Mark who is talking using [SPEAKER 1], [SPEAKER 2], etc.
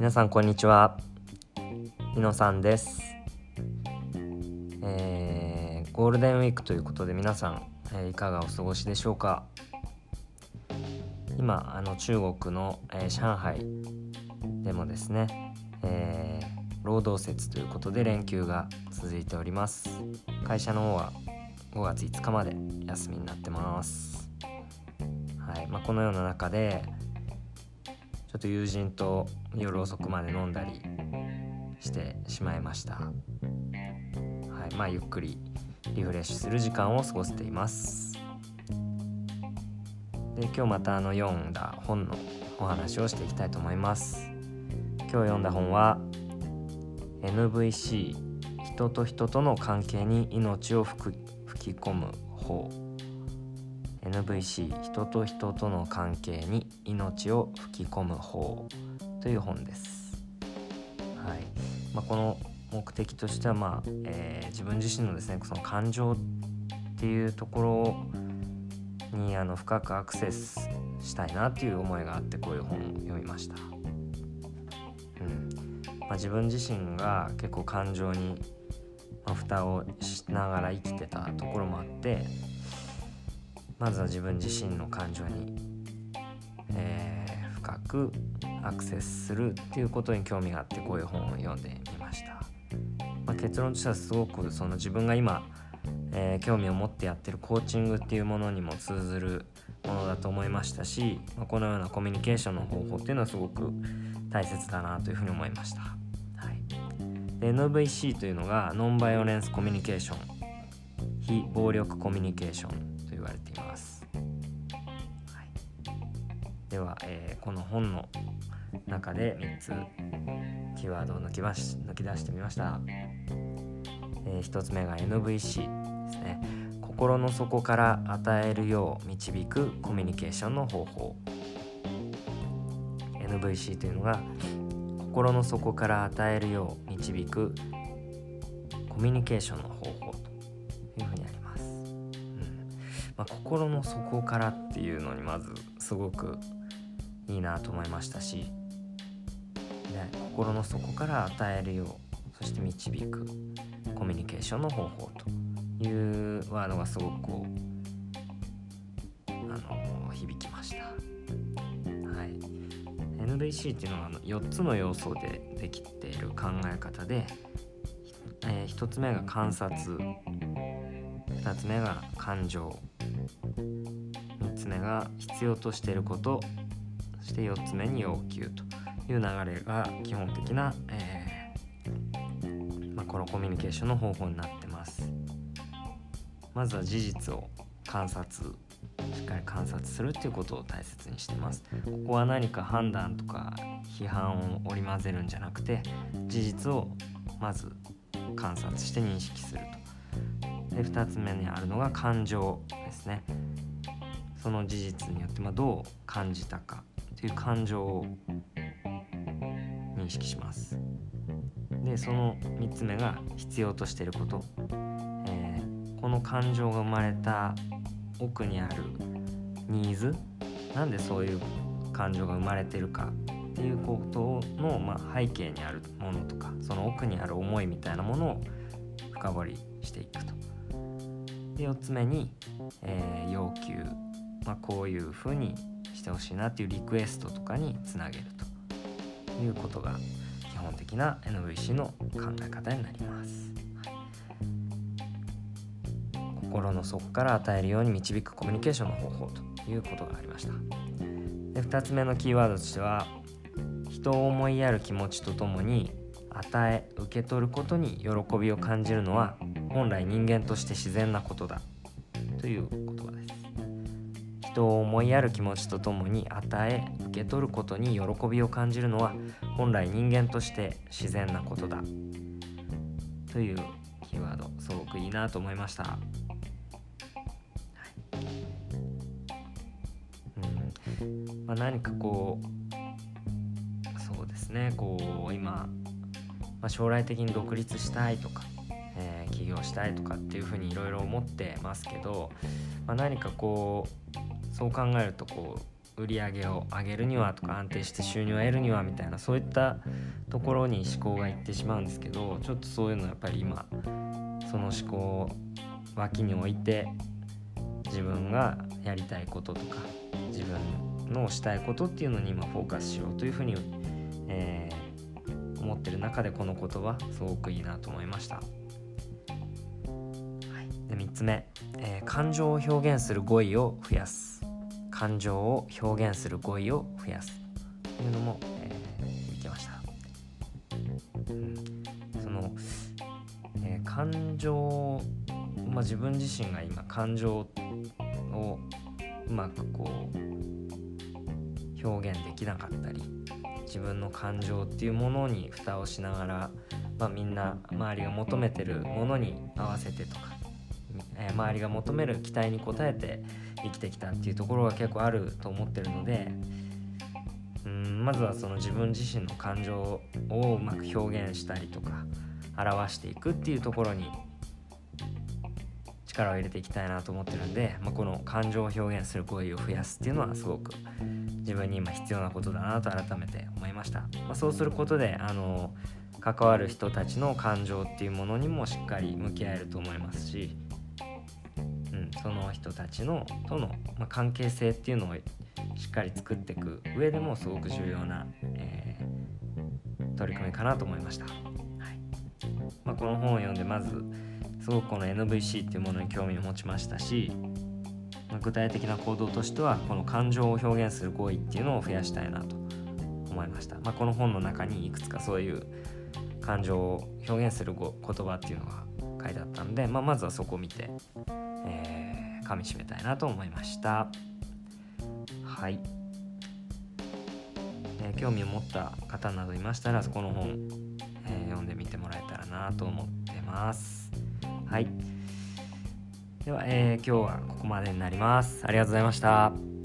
[SPEAKER 1] 皆さんこんにちは。日野さんです、えー、ゴールデンウィークということで皆さん、えー、いかがお過ごしでしょうか？今あの中国の、えー、上海でもですね、え、労働節ということで連休が続いております。会社の方は5月5日まで休みになってます。はい。まあ、このような中でちょっと友人と夜遅くまで飲んだりしてしまいました。はい、まあゆっくりリフレッシュする時間を過ごせています。で今日またあの読んだ本のお話をしていきたいと思います。今日読んだ本は NVC 人と人との関係に命を吹き込む方 NVC 人と人との関係に命を吹き込む方という本です。はいまあ、この目的としては、まあえー、自分自身のですねその感情っていうところにあの深くアクセスしたいなっていう思いがあってこういう本を読みました。うんまあ、自分自身が結構感情に、ま、蓋をしながら生きてたところもあってまずは自分自身の感情に、えー、深くアクセスするっていうことに興味があってこういう本を読んでみました、まあ、結論としてはすごくその自分が今、えー、興味を持ってやってるコーチングっていうものにも通ずるものだと思いましたし、まあ、このようなコミュニケーションの方法っていうのはすごく大切だなというふうに思いました、はい、で NVC というのがノンバイオレンスコミュニケーション非暴力コミュニケーション。われています、はい、では、えー、この本の中で3つキーワードを抜きまし抜き出してみました、えー、1つ目が NVC ですね。心の底から与えるよう導くコミュニケーションの方法。NVC というのが心の底から与えるよう導くコミュニケーションの方法というふうにあります。まあ、心の底からっていうのにまずすごくいいなと思いましたし、ね、心の底から与えるようそして導くコミュニケーションの方法というワードがすごくこうあの響きました。はい、NVC っていうのは4つの要素でできている考え方で、えー、1つ目が観察2つ目が感情3つ目が必要としていることそして4つ目に要求という流れが基本的な、えー、まあ、このコミュニケーションの方法になってます。まずは事実を観察しっかり観察するっていうことを大切にしてます。ここは何か判断とか批判を織り交ぜるんじゃなくて事実をまず観察して認識すると。で2つ目にあるのが感情ですね。その事実によってまどう感じたかという感情を認識します。でその3つ目が必要としていること、えー、この感情が生まれた奥にあるニーズ。なんでそういう感情が生まれてるかっていうことの、まあ、背景にあるものとかその奥にある思いみたいなものを深掘りしていくと。で4つ目に、えー、要求まあ、こういうふうにしてほしいなっていうリクエストとかにつなげるということが基本的な NVC の考え方になります。心の底から与えるように導くコミュニケーションの方法ということがありました。で2つ目のキーワードとしては人を思いやる気持ちとともに与え受け取ることに喜びを感じるのは本来人間として自然なことだ。という言葉です。人を思いやる気持ちとともに与え受け取ることに喜びを感じるのは本来人間として自然なことだ。というキーワードすごくいいなと思いました、はい。うん。まあ、何かこうそうですね。こう今、まあ、将来的に独立したいとか、起業したいとかっていうふうにいろいろ思ってますけど、まあ、何かこうそう考えるとこう売り上げを上げるにはとか安定して収入を得るにはみたいなそういったところに思考がいってしまうんですけどちょっとそういうのやっぱり今その思考を脇に置いて自分がやりたいこととか自分のしたいことっていうのに今フォーカスしようというふうに、えー、思ってる中でこの言葉すごくいいなと思いました。3つ目、えー、感情を表現する語彙を増やす。感情を表現する語彙を増やす。というのも、えー、見てました、うん、その、えー、感情、まあ、自分自身が今感情をうまくこう表現できなかったり自分の感情っていうものに蓋をしながら、まあ、みんな周りが求めてるものに合わせてとか、えー、周りが求める期待に応えて生きてきたっていうところが結構あると思ってるのでうんまずはその自分自身の感情をうまく表現したりとか表していくっていうところに力を入れていきたいなと思ってるんで、まあ、この感情を表現する語彙を増やすっていうのはすごく自分に今必要なことだなと改めて思いました、まあ、そうすることであの関わる人たちの感情っていうものにもしっかり向き合えると思いますしその人たちのとの、まあ、関係性っていうのをしっかり作っていく上でもすごく重要な、えー、取り組みかなと思いました、はい。まあ、この本を読んでまずすごくこの NVC っていうものに興味を持ちましたし、まあ、具体的な行動としてはこの感情を表現する行為っていうのを増やしたいなと思いました、まあ、この本の中にいくつかそういう感情を表現する言葉っていうのが書いてあったんで、まあ、まずはそこを見て、えー、噛みしめたいなと思いました。はい、えー、興味を持った方などいましたらこの本、えー、読んでみてもらえたらなと思ってます。はい。では、えー、今日はここまでになります。ありがとうございました。